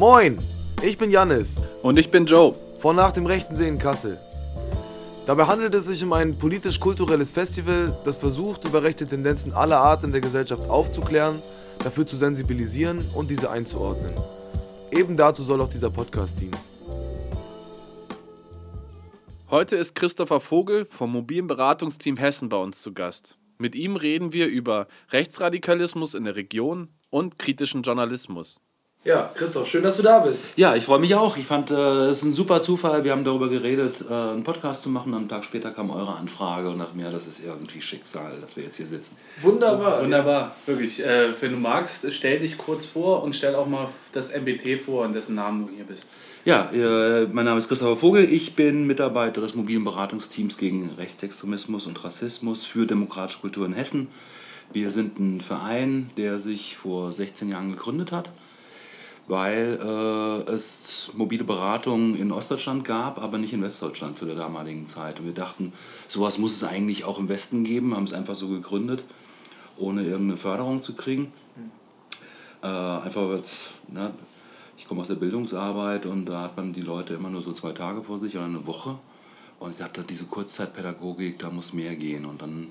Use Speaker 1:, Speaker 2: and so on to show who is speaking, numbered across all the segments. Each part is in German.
Speaker 1: Moin, ich bin Jannis.
Speaker 2: Und ich bin Joe.
Speaker 1: Von Nach dem Rechten See in Kassel. Dabei handelt es sich um ein politisch-kulturelles Festival, das versucht, über rechte Tendenzen aller Art in der Gesellschaft aufzuklären, dafür zu sensibilisieren und diese einzuordnen. Eben dazu soll auch dieser Podcast dienen.
Speaker 2: Heute ist Christopher Vogel vom mobilen Beratungsteam Hessen bei uns zu Gast. Mit ihm reden wir über Rechtsradikalismus in der Region und kritischen Journalismus.
Speaker 1: Ja, Christoph, schön, dass du da bist.
Speaker 3: Ja, ich freue mich auch. Ich fand äh, es ist ein super Zufall. Wir haben darüber geredet, äh, einen Podcast zu machen. Einen Tag später kam eure Anfrage und nach mir, das ist irgendwie Schicksal, dass wir jetzt hier sitzen.
Speaker 1: Wunderbar.
Speaker 2: Wunderbar, wirklich. Äh, wenn du magst, stell dich kurz vor und stell auch mal das MBT vor, an dessen Namen du hier bist.
Speaker 3: Ja, äh, mein Name ist Christopher Vogel. Ich bin Mitarbeiter des mobilen Beratungsteams gegen Rechtsextremismus und Rassismus für demokratische Kultur in Hessen. Wir sind ein Verein, der sich vor 16 Jahren gegründet hat weil äh, es mobile Beratung in Ostdeutschland gab, aber nicht in Westdeutschland zu der damaligen Zeit. Und wir dachten, sowas muss es eigentlich auch im Westen geben, haben es einfach so gegründet, ohne irgendeine Förderung zu kriegen. Äh, einfach, ne, ich komme aus der Bildungsarbeit und da hat man die Leute immer nur so zwei Tage vor sich oder eine Woche. Und ich dachte, diese Kurzzeitpädagogik, da muss mehr gehen. Und dann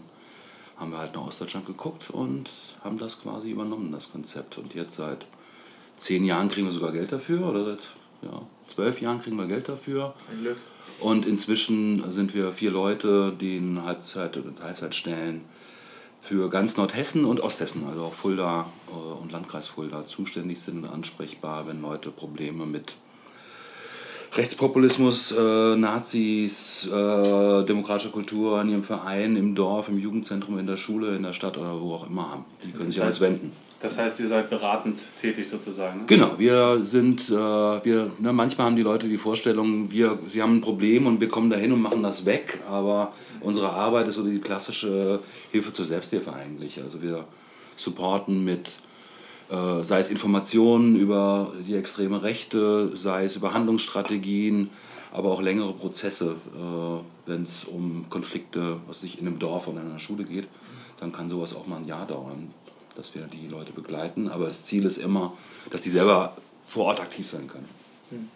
Speaker 3: haben wir halt nach Ostdeutschland geguckt und haben das quasi übernommen, das Konzept. Und jetzt seit zehn Jahren kriegen wir sogar Geld dafür oder seit ja, zwölf Jahren kriegen wir Geld dafür. Und inzwischen sind wir vier Leute, die in Halbzeit- oder Teilzeitstellen für ganz Nordhessen und Osthessen, also auch Fulda äh, und Landkreis Fulda, zuständig sind und ansprechbar, wenn Leute Probleme mit Rechtspopulismus, äh, Nazis, äh, demokratische Kultur in ihrem Verein, im Dorf, im Jugendzentrum, in der Schule, in der Stadt oder wo auch immer haben. Die können sich alles wenden.
Speaker 2: Das heißt, ihr seid beratend tätig sozusagen? Ne?
Speaker 3: Genau, wir sind, äh, wir, ne, manchmal haben die Leute die Vorstellung, wir, sie haben ein Problem und wir kommen dahin und machen das weg, aber unsere Arbeit ist so die klassische Hilfe zur Selbsthilfe eigentlich. Also wir supporten mit, sei es Informationen über die extreme Rechte, sei es über Handlungsstrategien, aber auch längere Prozesse, äh, wenn es um Konflikte, was sich in einem Dorf oder in einer Schule geht, dann kann sowas auch mal ein Jahr dauern dass wir die Leute begleiten. Aber das Ziel ist immer, dass die selber vor Ort aktiv sein können.
Speaker 1: Hm.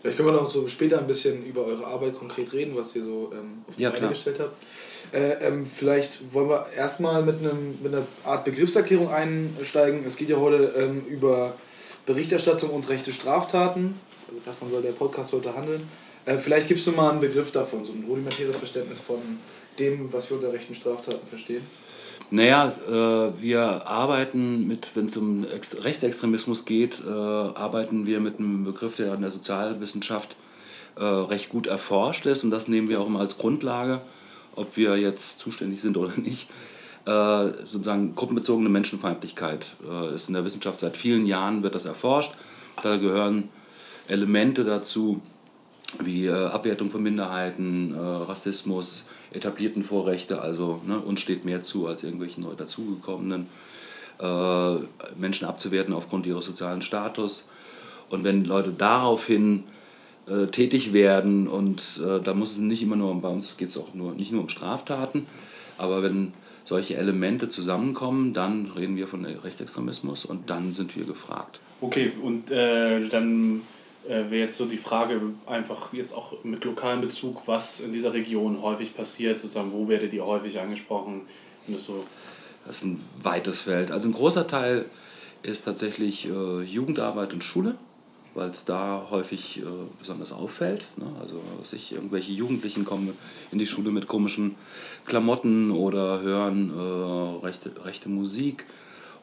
Speaker 1: Vielleicht können wir noch so später ein bisschen über eure Arbeit konkret reden, was ihr so ähm, auf die ja, Beine gestellt habt. Äh, ähm, vielleicht wollen wir erstmal mit, mit einer Art Begriffserklärung einsteigen. Es geht ja heute ähm, über Berichterstattung und rechte Straftaten. Also davon soll der Podcast heute handeln. Äh, vielleicht gibst du mal einen Begriff davon, so ein rudimentäres Verständnis von dem, was wir unter rechten Straftaten verstehen.
Speaker 3: Naja, äh, wir arbeiten mit, wenn es um Ex Rechtsextremismus geht, äh, arbeiten wir mit einem Begriff, der in der Sozialwissenschaft äh, recht gut erforscht ist und das nehmen wir auch immer als Grundlage, ob wir jetzt zuständig sind oder nicht. Äh, sozusagen gruppenbezogene Menschenfeindlichkeit äh, ist in der Wissenschaft seit vielen Jahren, wird das erforscht. Da gehören Elemente dazu wie äh, Abwertung von Minderheiten, Rassismus, etablierten Vorrechte, also ne, uns steht mehr zu als irgendwelchen neu dazugekommenen, äh, Menschen abzuwerten aufgrund ihres sozialen Status. Und wenn Leute daraufhin äh, tätig werden, und äh, da muss es nicht immer nur, bei uns geht es auch nur, nicht nur um Straftaten, aber wenn solche Elemente zusammenkommen, dann reden wir von Rechtsextremismus und dann sind wir gefragt.
Speaker 2: Okay, und äh, dann äh, wäre jetzt so die Frage einfach jetzt auch mit lokalem Bezug, was in dieser Region häufig passiert, sozusagen, wo werdet ihr häufig angesprochen? Das, so
Speaker 3: das ist ein weites Feld. Also ein großer Teil ist tatsächlich äh, Jugendarbeit und Schule, weil es da häufig äh, besonders auffällt. Ne? Also sich irgendwelche Jugendlichen kommen in die Schule mit komischen Klamotten oder hören äh, rechte, rechte Musik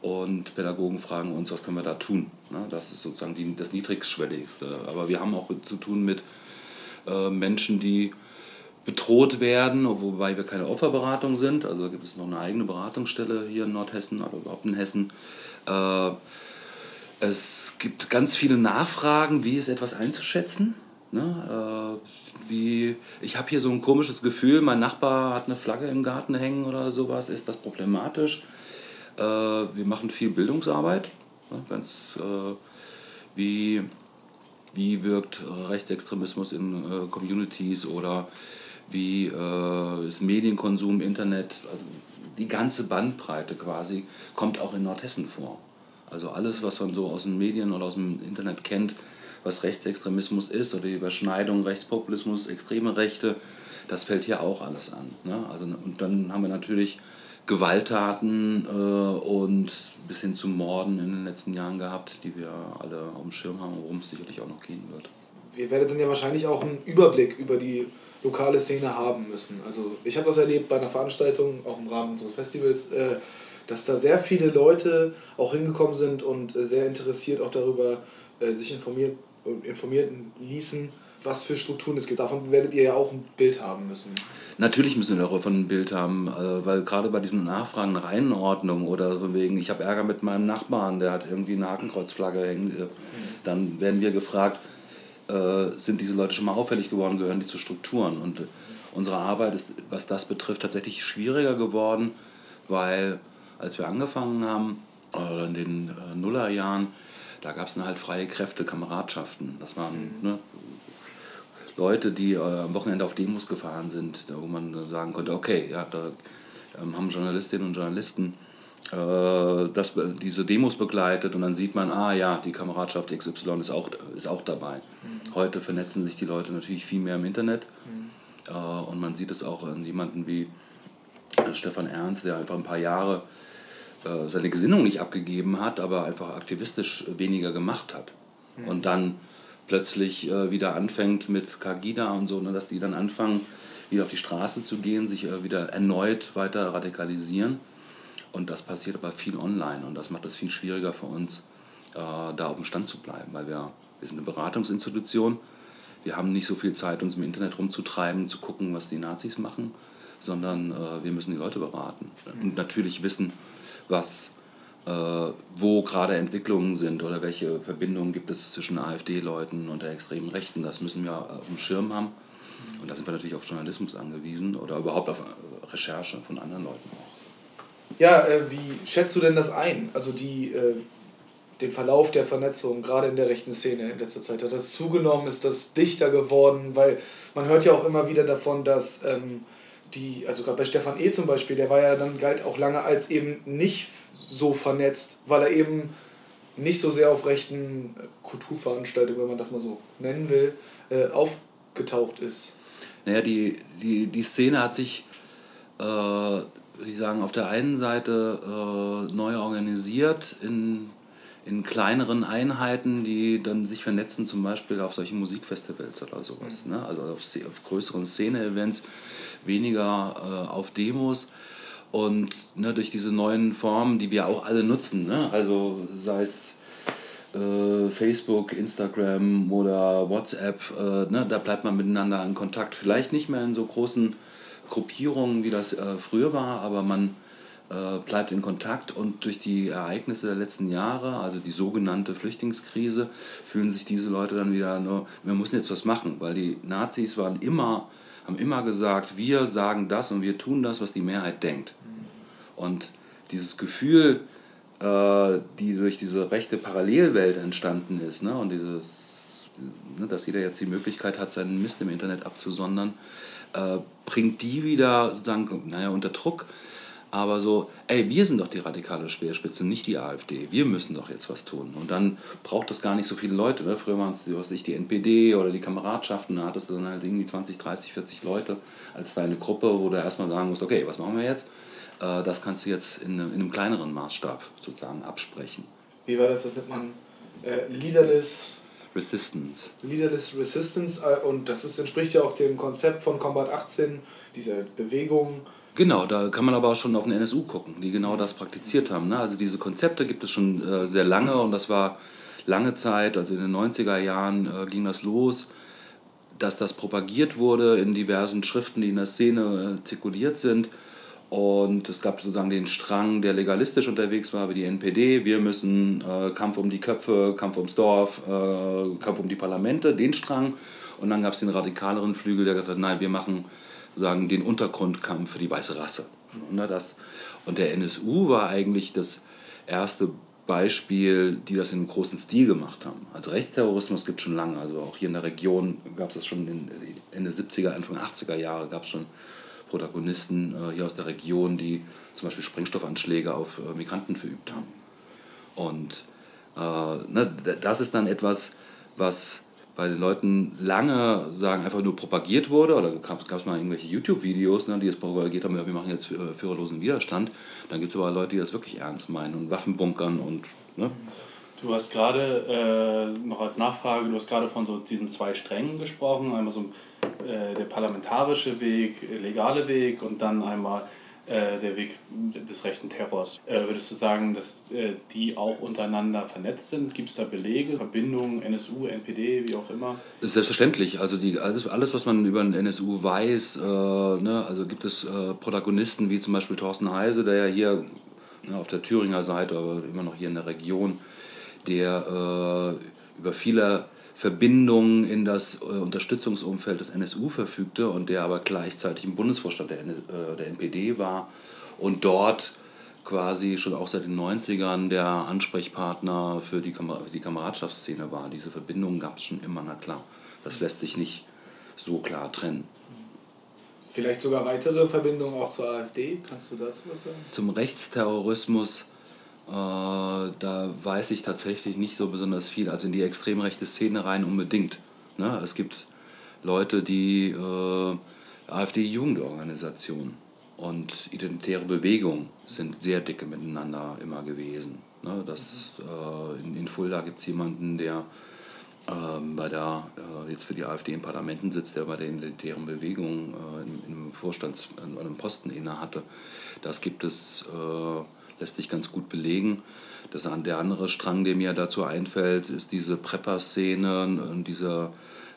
Speaker 3: und Pädagogen fragen uns, was können wir da tun. Ne? Das ist sozusagen die, das Niedrigschwelligste. Aber wir haben auch zu tun mit äh, Menschen, die bedroht werden, wobei wir keine Opferberatung sind. Also gibt es noch eine eigene Beratungsstelle hier in Nordhessen oder überhaupt in Hessen. Äh, es gibt ganz viele Nachfragen, wie ist etwas einzuschätzen. Ne? Äh, wie, ich habe hier so ein komisches Gefühl, mein Nachbar hat eine Flagge im Garten hängen oder sowas, ist das problematisch? Äh, wir machen viel Bildungsarbeit, ne, ganz äh, wie, wie wirkt Rechtsextremismus in äh, Communities oder wie ist Medienkonsum, Internet, also die ganze Bandbreite quasi kommt auch in Nordhessen vor. Also alles, was man so aus den Medien oder aus dem Internet kennt, was Rechtsextremismus ist oder die Überschneidung Rechtspopulismus, extreme Rechte, das fällt hier auch alles an. Ne? Also, und dann haben wir natürlich Gewalttaten äh, und bis hin zu Morden in den letzten Jahren gehabt, die wir alle auf dem Schirm haben, worum es sicherlich auch noch gehen wird.
Speaker 1: Ihr werdet dann ja wahrscheinlich auch einen Überblick über die lokale Szene haben müssen. Also ich habe das erlebt bei einer Veranstaltung, auch im Rahmen unseres Festivals, äh, dass da sehr viele Leute auch hingekommen sind und äh, sehr interessiert auch darüber äh, sich informiert, informieren ließen, was für Strukturen es gibt. Davon werdet ihr ja auch ein Bild haben müssen.
Speaker 3: Natürlich müssen wir davon ein Bild haben, weil gerade bei diesen Nachfragen nach Einordnung oder so wegen, ich habe Ärger mit meinem Nachbarn, der hat irgendwie eine Hakenkreuzflagge hängen, mhm. dann werden wir gefragt, sind diese Leute schon mal auffällig geworden, gehören die zu Strukturen? Und unsere Arbeit ist, was das betrifft, tatsächlich schwieriger geworden, weil als wir angefangen haben, oder in den äh, Nullerjahren, da gab es halt freie Kräfte, Kameradschaften. Das waren mhm. ne, Leute, die äh, am Wochenende auf Demos gefahren sind, wo man sagen konnte, okay, ja, da ähm, haben Journalistinnen und Journalisten äh, das, diese Demos begleitet und dann sieht man, ah ja, die Kameradschaft XY ist auch, ist auch dabei. Mhm. Heute vernetzen sich die Leute natürlich viel mehr im Internet mhm. äh, und man sieht es auch an jemanden wie äh, Stefan Ernst, der einfach ein paar Jahre äh, seine Gesinnung nicht abgegeben hat, aber einfach aktivistisch weniger gemacht hat. Mhm. Und dann plötzlich äh, wieder anfängt mit Kagida und so, ne, dass die dann anfangen, wieder auf die Straße zu gehen, sich äh, wieder erneut weiter radikalisieren. Und das passiert aber viel online und das macht es viel schwieriger für uns, äh, da auf dem Stand zu bleiben, weil wir, wir sind eine Beratungsinstitution. Wir haben nicht so viel Zeit, uns im Internet rumzutreiben, zu gucken, was die Nazis machen, sondern äh, wir müssen die Leute beraten und natürlich wissen, was, äh, wo gerade Entwicklungen sind oder welche Verbindungen gibt es zwischen AfD-Leuten und der extremen Rechten. Das müssen wir auf dem Schirm haben. Und da sind wir natürlich auf Journalismus angewiesen oder überhaupt auf Recherche von anderen Leuten auch.
Speaker 1: Ja, äh, wie schätzt du denn das ein? Also die, äh, den Verlauf der Vernetzung, gerade in der rechten Szene in letzter Zeit, hat das zugenommen? Ist das dichter geworden? Weil man hört ja auch immer wieder davon, dass ähm, die, also gerade bei Stefan E. zum Beispiel, der war ja dann galt auch lange als eben nicht so vernetzt, weil er eben nicht so sehr auf rechten Kulturveranstaltungen, wenn man das mal so nennen will, äh, aufgetaucht ist.
Speaker 3: Naja, die, die, die Szene hat sich, äh, ich sagen, auf der einen Seite äh, neu organisiert in, in kleineren Einheiten, die dann sich vernetzen, zum Beispiel auf solchen Musikfestivals oder sowas, mhm. ne? also auf, auf größeren Szene-Events weniger äh, auf Demos. Und ne, durch diese neuen Formen, die wir auch alle nutzen, ne? also sei es äh, Facebook, Instagram oder WhatsApp, äh, ne, da bleibt man miteinander in Kontakt. Vielleicht nicht mehr in so großen Gruppierungen, wie das äh, früher war, aber man äh, bleibt in Kontakt und durch die Ereignisse der letzten Jahre, also die sogenannte Flüchtlingskrise, fühlen sich diese Leute dann wieder nur, wir müssen jetzt was machen, weil die Nazis waren immer haben immer gesagt, wir sagen das und wir tun das, was die Mehrheit denkt. Und dieses Gefühl, äh, die durch diese rechte Parallelwelt entstanden ist, ne, und dieses, ne, dass jeder jetzt die Möglichkeit hat, seinen Mist im Internet abzusondern, äh, bringt die wieder sozusagen, naja, unter Druck aber so, ey, wir sind doch die radikale Speerspitze, nicht die AfD. Wir müssen doch jetzt was tun. Und dann braucht es gar nicht so viele Leute. Ne? Früher waren es was ich, die NPD oder die Kameradschaften. Da hattest du dann halt irgendwie 20, 30, 40 Leute als deine Gruppe, wo du erstmal sagen musst, okay, was machen wir jetzt? Äh, das kannst du jetzt in, in einem kleineren Maßstab sozusagen absprechen.
Speaker 1: Wie war das? Das nennt man äh, Leaderless
Speaker 3: Resistance.
Speaker 1: Leaderless Resistance. Äh, und das ist, entspricht ja auch dem Konzept von Combat 18, dieser Bewegung
Speaker 3: Genau, da kann man aber auch schon auf den NSU gucken, die genau das praktiziert haben. Ne? Also diese Konzepte gibt es schon äh, sehr lange und das war lange Zeit, also in den 90er Jahren äh, ging das los, dass das propagiert wurde in diversen Schriften, die in der Szene äh, zirkuliert sind. Und es gab sozusagen den Strang, der legalistisch unterwegs war, wie die NPD. Wir müssen äh, Kampf um die Köpfe, Kampf ums Dorf, äh, Kampf um die Parlamente, den Strang. Und dann gab es den radikaleren Flügel, der gesagt hat, nein, wir machen sagen, den Untergrundkampf für die weiße Rasse. Ne, und der NSU war eigentlich das erste Beispiel, die das in einem großen Stil gemacht haben. Also Rechtsterrorismus gibt es schon lange. Also auch hier in der Region gab es das schon in Ende 70er, Anfang 80er Jahre gab es schon Protagonisten äh, hier aus der Region, die zum Beispiel Sprengstoffanschläge auf äh, Migranten verübt haben. Und äh, ne, das ist dann etwas, was bei den Leuten lange sagen, einfach nur propagiert wurde, oder gab es mal irgendwelche YouTube-Videos, ne, die es propagiert haben, ja, wir machen jetzt äh, führerlosen Widerstand. Dann gibt es aber Leute, die das wirklich ernst meinen und Waffen bunkern und. Ne?
Speaker 2: Du hast gerade äh, noch als Nachfrage, du hast gerade von so diesen zwei Strängen gesprochen, einmal so äh, der parlamentarische Weg, legale Weg und dann einmal äh, der Weg des rechten Terrors. Äh, würdest du sagen, dass äh, die auch untereinander vernetzt sind? Gibt es da Belege, Verbindungen, NSU, NPD, wie auch immer?
Speaker 3: Selbstverständlich. Also die, alles, alles, was man über den NSU weiß, äh, ne, also gibt es äh, Protagonisten wie zum Beispiel Thorsten Heise, der ja hier ne, auf der Thüringer Seite, aber immer noch hier in der Region, der über viele Verbindungen in das äh, Unterstützungsumfeld des NSU verfügte und der aber gleichzeitig im Bundesvorstand der, äh, der NPD war und dort quasi schon auch seit den 90ern der Ansprechpartner für die, Kamer die Kameradschaftsszene war. Diese Verbindungen gab es schon immer, na klar. Das lässt sich nicht so klar trennen.
Speaker 1: Vielleicht sogar weitere Verbindungen auch zur AfD? Kannst du dazu was sagen?
Speaker 3: Zum Rechtsterrorismus da weiß ich tatsächlich nicht so besonders viel. Also in die extrem rechte Szene rein unbedingt. Ne? Es gibt Leute, die äh, AfD-Jugendorganisation und identitäre Bewegung sind sehr dicke miteinander immer gewesen. Ne? Das, äh, in, in Fulda gibt es jemanden, der ähm, bei der, äh, jetzt für die AfD in Parlamenten sitzt, der bei der identitären Bewegung äh, im, im Vorstands, an einem Posten inne hatte. Das gibt es äh, lässt sich ganz gut belegen. Das, der andere Strang, der mir dazu einfällt, ist diese Prepper-Szene und diese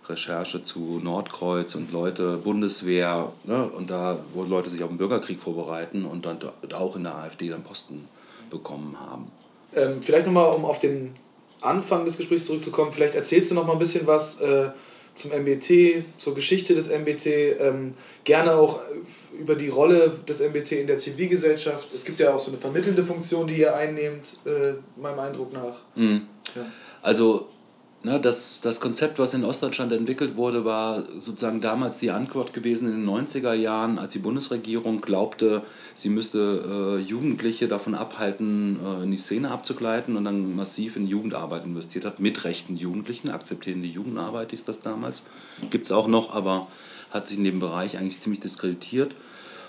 Speaker 3: Recherche zu Nordkreuz und Leute, Bundeswehr, ne, und da, wo Leute sich auf den Bürgerkrieg vorbereiten und dann auch in der AfD dann Posten bekommen haben.
Speaker 1: Ähm, vielleicht nochmal, um auf den Anfang des Gesprächs zurückzukommen, vielleicht erzählst du noch mal ein bisschen was äh, zum MBT, zur Geschichte des MBT, ähm, gerne auch über die Rolle des MBT in der Zivilgesellschaft. Es gibt ja auch so eine vermittelnde Funktion, die ihr einnehmt, äh, meinem Eindruck nach.
Speaker 3: Mhm. Ja. Also Ne, das, das Konzept, was in Ostdeutschland entwickelt wurde, war sozusagen damals die Antwort gewesen in den 90er Jahren, als die Bundesregierung glaubte, sie müsste äh, Jugendliche davon abhalten, äh, in die Szene abzugleiten und dann massiv in Jugendarbeit investiert hat, mit rechten Jugendlichen, akzeptierende Jugendarbeit ist das damals. Gibt es auch noch, aber hat sich in dem Bereich eigentlich ziemlich diskreditiert.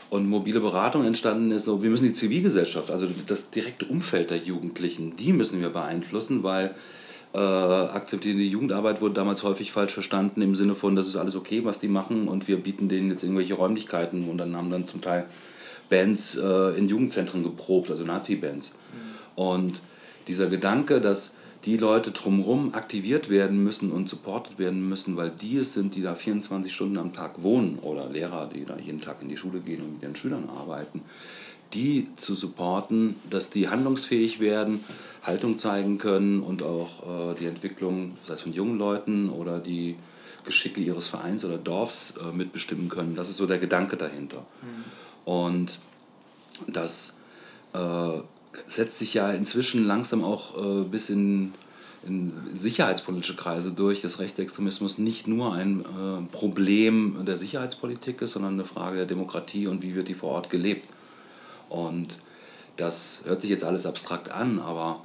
Speaker 3: Und mobile Beratung entstanden ist so, wir müssen die Zivilgesellschaft, also das direkte Umfeld der Jugendlichen, die müssen wir beeinflussen, weil äh, akzeptierende Jugendarbeit wurde damals häufig falsch verstanden im Sinne von, das ist alles okay, was die machen und wir bieten denen jetzt irgendwelche Räumlichkeiten und dann haben dann zum Teil Bands äh, in Jugendzentren geprobt, also Nazi-Bands. Mhm. Und dieser Gedanke, dass die Leute drumherum aktiviert werden müssen und supportet werden müssen, weil die es sind, die da 24 Stunden am Tag wohnen oder Lehrer, die da jeden Tag in die Schule gehen und mit ihren Schülern arbeiten, die zu supporten, dass die handlungsfähig werden, Haltung zeigen können und auch äh, die Entwicklung, sei es von jungen Leuten oder die Geschicke ihres Vereins oder Dorfs äh, mitbestimmen können. Das ist so der Gedanke dahinter. Mhm. Und das äh, setzt sich ja inzwischen langsam auch äh, bis in, in sicherheitspolitische Kreise durch, dass Rechtsextremismus nicht nur ein äh, Problem der Sicherheitspolitik ist, sondern eine Frage der Demokratie und wie wird die vor Ort gelebt. Und das hört sich jetzt alles abstrakt an, aber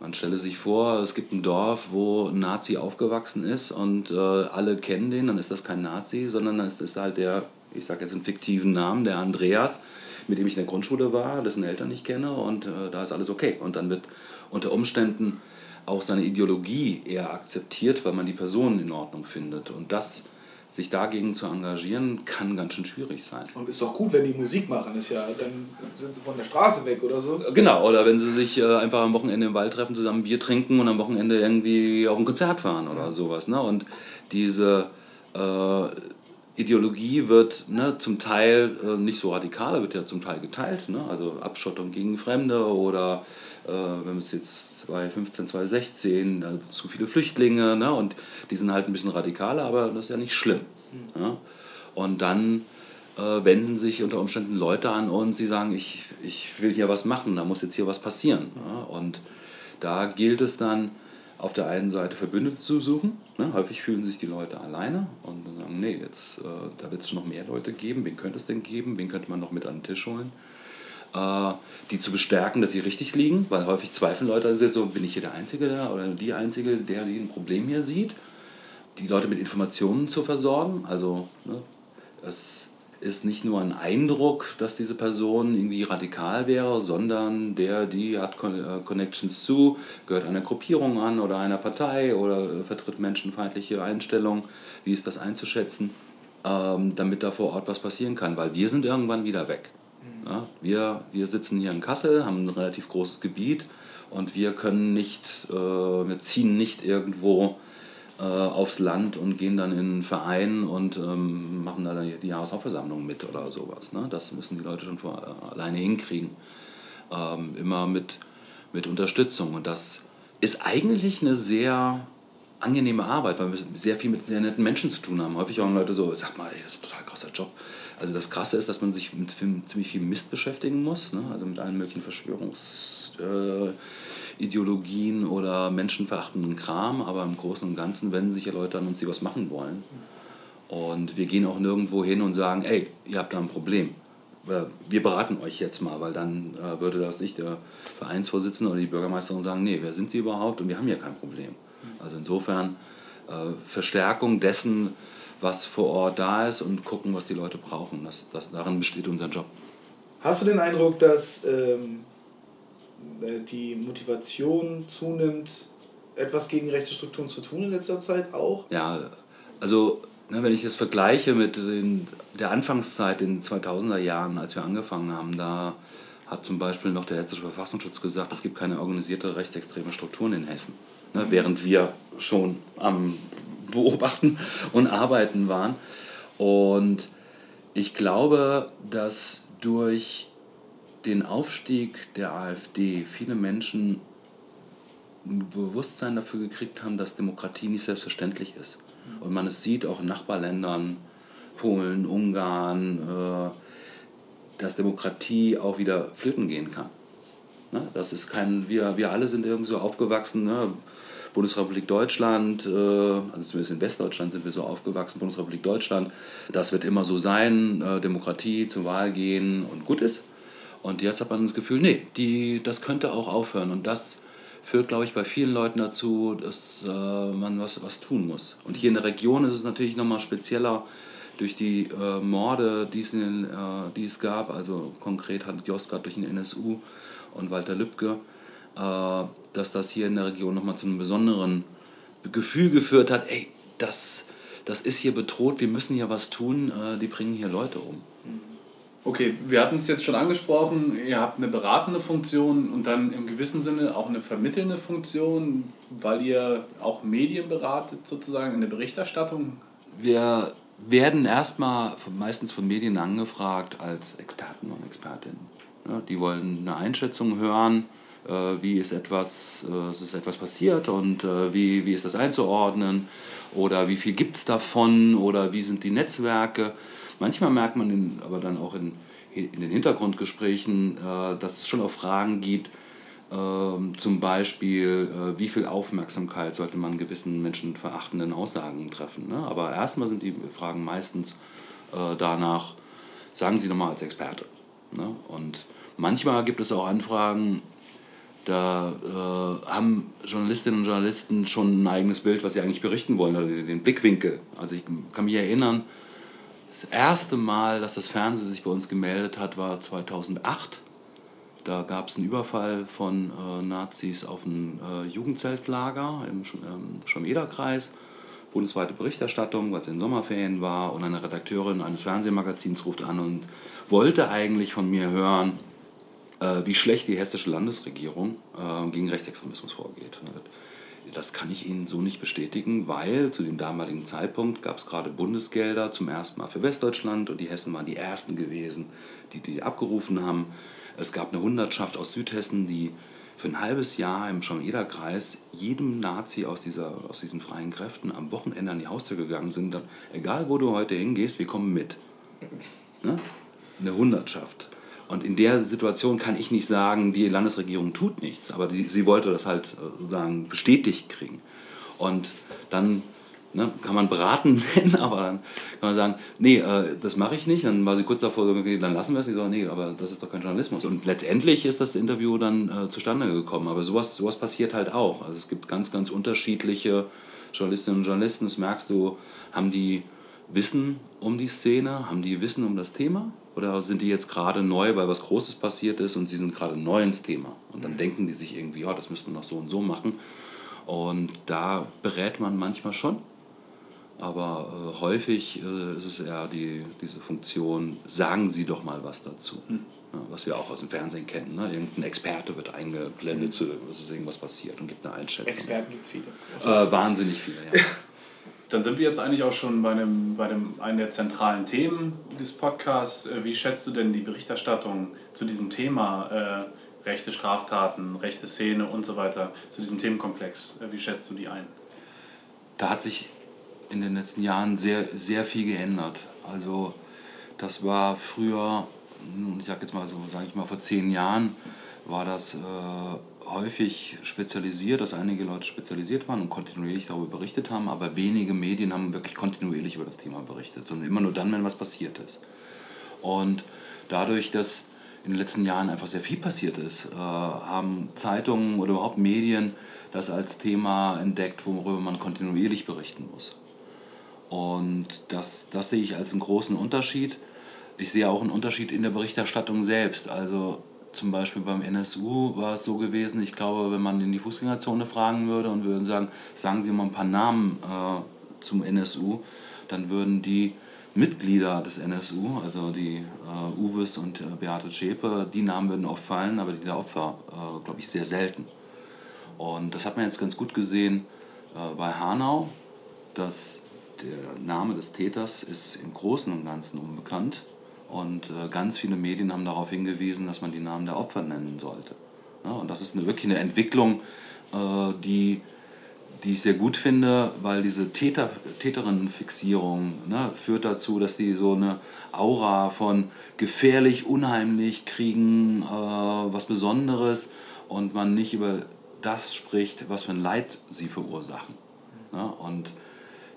Speaker 3: man stelle sich vor, es gibt ein Dorf, wo ein Nazi aufgewachsen ist und äh, alle kennen den, dann ist das kein Nazi, sondern dann ist das halt der, ich sage jetzt einen fiktiven Namen, der Andreas, mit dem ich in der Grundschule war, dessen Eltern ich kenne und äh, da ist alles okay. Und dann wird unter Umständen auch seine Ideologie eher akzeptiert, weil man die Person in Ordnung findet. Und das sich dagegen zu engagieren, kann ganz schön schwierig sein.
Speaker 1: Und ist doch gut, wenn die Musik machen, ist ja, dann sind sie von der Straße weg oder so.
Speaker 3: Genau, oder wenn sie sich äh, einfach am Wochenende im Wald treffen, zusammen Bier trinken und am Wochenende irgendwie auf ein Konzert fahren oder ja. sowas. Ne? Und diese äh, Ideologie wird ne, zum Teil äh, nicht so radikal, wird ja zum Teil geteilt, ne? also Abschottung gegen Fremde oder äh, wenn es jetzt 2015, 2016, da zu viele Flüchtlinge ne? und die sind halt ein bisschen radikaler, aber das ist ja nicht schlimm. Mhm. Ja? Und dann äh, wenden sich unter Umständen Leute an uns, die sagen, ich, ich will hier was machen, da muss jetzt hier was passieren. Ja? Und da gilt es dann, auf der einen Seite Verbündete zu suchen. Ne? Häufig fühlen sich die Leute alleine und sagen, nee, jetzt, äh, da wird es noch mehr Leute geben. Wen könnte es denn geben? Wen könnte man noch mit an den Tisch holen? Äh, die zu bestärken, dass sie richtig liegen, weil häufig zweifeln Leute, also so, bin ich hier der Einzige der, oder die Einzige, der ein Problem hier sieht. Die Leute mit Informationen zu versorgen, also ne, es ist nicht nur ein Eindruck, dass diese Person irgendwie radikal wäre, sondern der, die hat äh, Connections zu, gehört einer Gruppierung an oder einer Partei oder äh, vertritt menschenfeindliche Einstellungen. Wie ist das einzuschätzen, ähm, damit da vor Ort was passieren kann? Weil wir sind irgendwann wieder weg. Ja, wir, wir sitzen hier in Kassel, haben ein relativ großes Gebiet und wir können nicht, äh, wir ziehen nicht irgendwo äh, aufs Land und gehen dann in einen Verein und ähm, machen da die Jahreshauptversammlung mit oder sowas. Ne? Das müssen die Leute schon vor, äh, alleine hinkriegen. Ähm, immer mit, mit Unterstützung. Und das ist eigentlich eine sehr angenehme Arbeit, weil wir sehr viel mit sehr netten Menschen zu tun haben. Häufig haben Leute so, sag mal, ey, das ist ein total krasser Job. Also das Krasse ist, dass man sich mit ziemlich viel Mist beschäftigen muss, ne? also mit allen möglichen Verschwörungsideologien äh, oder menschenverachtenden Kram, aber im Großen und Ganzen wenden sich ja Leute an uns, die was machen wollen. Und wir gehen auch nirgendwo hin und sagen, ey, ihr habt da ein Problem. Wir beraten euch jetzt mal, weil dann äh, würde das nicht der Vereinsvorsitzende oder die Bürgermeisterin sagen, nee, wer sind sie überhaupt und wir haben ja kein Problem. Also insofern äh, Verstärkung dessen, was vor Ort da ist und gucken, was die Leute brauchen. Das, das, darin besteht unser Job.
Speaker 1: Hast du den Eindruck, dass ähm, äh, die Motivation zunimmt, etwas gegen rechte Strukturen zu tun in letzter Zeit auch?
Speaker 3: Ja, also ne, wenn ich das vergleiche mit den, der Anfangszeit in den 2000er Jahren, als wir angefangen haben, da hat zum Beispiel noch der Hessische Verfassungsschutz gesagt, es gibt keine organisierte rechtsextreme Strukturen in Hessen. Ne, während wir schon am Beobachten und Arbeiten waren. Und ich glaube, dass durch den Aufstieg der AfD viele Menschen ein Bewusstsein dafür gekriegt haben, dass Demokratie nicht selbstverständlich ist. Und man es sieht auch in Nachbarländern, Polen, Ungarn, äh, dass Demokratie auch wieder flöten gehen kann. Ne? Das ist kein, wir, wir alle sind irgendwie so aufgewachsen, ne? Bundesrepublik Deutschland, äh, also zumindest in Westdeutschland sind wir so aufgewachsen, Bundesrepublik Deutschland, das wird immer so sein, äh, Demokratie, zur Wahl gehen und gut ist. Und jetzt hat man das Gefühl, nee, die, das könnte auch aufhören. Und das führt, glaube ich, bei vielen Leuten dazu, dass äh, man was, was tun muss. Und hier in der Region ist es natürlich nochmal spezieller durch die äh, Morde, die es, in, äh, die es gab. Also konkret hat Jost gerade durch den NSU und Walter Lübcke dass das hier in der Region nochmal zu einem besonderen Gefühl geführt hat, ey, das, das ist hier bedroht, wir müssen hier was tun, äh, die bringen hier Leute um.
Speaker 2: Okay, wir hatten es jetzt schon angesprochen, ihr habt eine beratende Funktion und dann im gewissen Sinne auch eine vermittelnde Funktion, weil ihr auch Medien beratet sozusagen in der Berichterstattung.
Speaker 3: Wir werden erstmal meistens von Medien angefragt als Experten und Expertinnen. Ja, die wollen eine Einschätzung hören, äh, wie ist etwas, äh, ist etwas passiert und äh, wie, wie ist das einzuordnen oder wie viel gibt es davon oder wie sind die Netzwerke. Manchmal merkt man in, aber dann auch in, in den Hintergrundgesprächen, dass es schon auch Fragen gibt, ähm, zum Beispiel, wie viel Aufmerksamkeit sollte man gewissen menschenverachtenden Aussagen treffen. Ne? Aber erstmal sind die Fragen meistens danach, sagen Sie nochmal als Experte. Ne? Und manchmal gibt es auch Anfragen, da äh, haben Journalistinnen und Journalisten schon ein eigenes Bild, was sie eigentlich berichten wollen, oder den Blickwinkel. Also ich kann mich erinnern, das erste Mal, dass das Fernsehen sich bei uns gemeldet hat, war 2008. Da gab es einen Überfall von äh, Nazis auf ein äh, Jugendzeltlager im ähm, Schomeder-Kreis. Bundesweite Berichterstattung, weil es in Sommerferien war. Und eine Redakteurin eines Fernsehmagazins ruft an und wollte eigentlich von mir hören, äh, wie schlecht die hessische Landesregierung äh, gegen Rechtsextremismus vorgeht. Das kann ich Ihnen so nicht bestätigen, weil zu dem damaligen Zeitpunkt gab es gerade Bundesgelder zum ersten Mal für Westdeutschland und die Hessen waren die ersten gewesen, die die abgerufen haben. Es gab eine Hundertschaft aus Südhessen, die für ein halbes Jahr im Schomeder-Kreis jedem Nazi aus, dieser, aus diesen freien Kräften am Wochenende an die Haustür gegangen sind. Dann, egal wo du heute hingehst, wir kommen mit. Ne? Eine Hundertschaft. Und in der Situation kann ich nicht sagen, die Landesregierung tut nichts, aber die, sie wollte das halt äh, sozusagen bestätigt kriegen. Und dann Ne, kann man beraten nennen, aber dann kann man sagen, nee, äh, das mache ich nicht. Dann war sie kurz davor, okay, dann lassen wir es. Sie so, nee, aber das ist doch kein Journalismus. Und letztendlich ist das Interview dann äh, zustande gekommen. Aber sowas, sowas passiert halt auch. Also es gibt ganz, ganz unterschiedliche Journalistinnen und Journalisten. Das merkst du, haben die Wissen um die Szene, haben die Wissen um das Thema? Oder sind die jetzt gerade neu, weil was Großes passiert ist und sie sind gerade neu ins Thema? Und dann denken die sich irgendwie, ja, das müsste man noch so und so machen. Und da berät man manchmal schon aber äh, häufig äh, ist es eher die, diese Funktion, sagen Sie doch mal was dazu. Hm. Ja, was wir auch aus dem Fernsehen kennen. Ne? Irgendein Experte wird eingeblendet, zu, was ist irgendwas passiert und gibt eine Einschätzung. Experten gibt es viele. Äh, wahnsinnig viele, ja.
Speaker 2: Dann sind wir jetzt eigentlich auch schon bei einem, bei dem, einem der zentralen Themen des Podcasts. Äh, wie schätzt du denn die Berichterstattung zu diesem Thema äh, rechte Straftaten, rechte Szene und so weiter, zu diesem Themenkomplex? Äh, wie schätzt du die ein?
Speaker 3: Da hat sich in den letzten Jahren sehr, sehr viel geändert. Also das war früher, ich sag jetzt mal so, sage ich mal vor zehn Jahren, war das äh, häufig spezialisiert, dass einige Leute spezialisiert waren und kontinuierlich darüber berichtet haben, aber wenige Medien haben wirklich kontinuierlich über das Thema berichtet, sondern immer nur dann, wenn was passiert ist. Und dadurch, dass in den letzten Jahren einfach sehr viel passiert ist, äh, haben Zeitungen oder überhaupt Medien das als Thema entdeckt, worüber man kontinuierlich berichten muss. Und das, das sehe ich als einen großen Unterschied. Ich sehe auch einen Unterschied in der Berichterstattung selbst. Also zum Beispiel beim NSU war es so gewesen, ich glaube, wenn man in die Fußgängerzone fragen würde und würden sagen, sagen Sie mal ein paar Namen äh, zum NSU, dann würden die Mitglieder des NSU, also die äh, Uwes und äh, Beate Zschäpe, die Namen würden auffallen, aber die der Opfer, äh, glaube ich, sehr selten. Und das hat man jetzt ganz gut gesehen äh, bei Hanau, dass der Name des Täters ist im Großen und Ganzen unbekannt und äh, ganz viele Medien haben darauf hingewiesen, dass man die Namen der Opfer nennen sollte. Ja, und das ist eine, wirklich eine Entwicklung, äh, die, die ich sehr gut finde, weil diese Täter, Täterinnenfixierung ne, führt dazu, dass die so eine Aura von gefährlich, unheimlich kriegen, äh, was Besonderes und man nicht über das spricht, was für ein Leid sie verursachen. Ja, und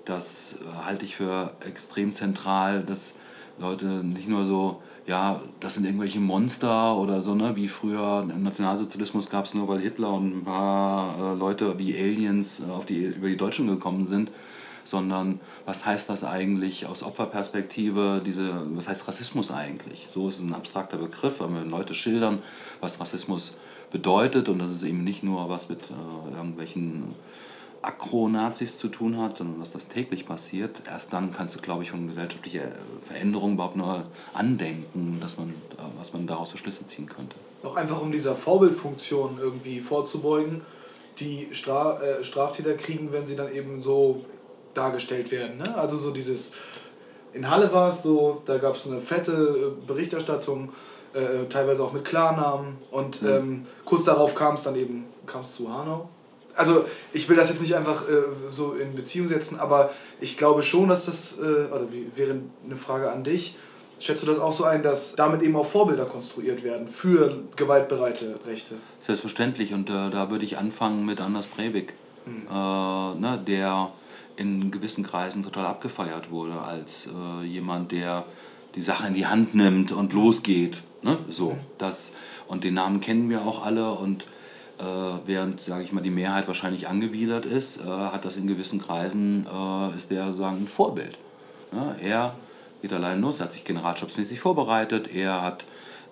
Speaker 3: das äh, halte ich für extrem zentral, dass Leute nicht nur so, ja, das sind irgendwelche Monster oder so, ne, wie früher im Nationalsozialismus gab es nur, weil Hitler und ein paar äh, Leute wie Aliens äh, auf die, über die Deutschen gekommen sind, sondern was heißt das eigentlich aus Opferperspektive, diese, was heißt Rassismus eigentlich? So ist es ein abstrakter Begriff, aber wenn Leute schildern, was Rassismus bedeutet und das ist eben nicht nur was mit äh, irgendwelchen Akro-Nazis zu tun hat, sondern dass das täglich passiert, erst dann kannst du, glaube ich, von gesellschaftlicher Veränderung überhaupt nur andenken, dass man, was man daraus für Schlüsse ziehen könnte.
Speaker 1: Auch einfach um dieser Vorbildfunktion irgendwie vorzubeugen, die Stra äh, Straftäter kriegen, wenn sie dann eben so dargestellt werden. Ne? Also so dieses, in Halle war es so, da gab es eine fette Berichterstattung, äh, teilweise auch mit Klarnamen und mhm. ähm, kurz darauf kam es dann eben kam's zu Hanau also ich will das jetzt nicht einfach äh, so in Beziehung setzen, aber ich glaube schon, dass das, äh, oder wie, wäre eine Frage an dich, schätzt du das auch so ein, dass damit eben auch Vorbilder konstruiert werden für gewaltbereite Rechte?
Speaker 3: Selbstverständlich und äh, da würde ich anfangen mit Anders Breivik, mhm. ne, der in gewissen Kreisen total abgefeiert wurde als äh, jemand, der die Sache in die Hand nimmt und losgeht. Ne? So, mhm. das, und den Namen kennen wir auch alle und äh, während, sage ich mal, die Mehrheit wahrscheinlich angewidert ist, äh, hat das in gewissen Kreisen, äh, ist der sagen ein Vorbild. Ja, er geht allein los, hat sich generalstabsmäßig vorbereitet, er hat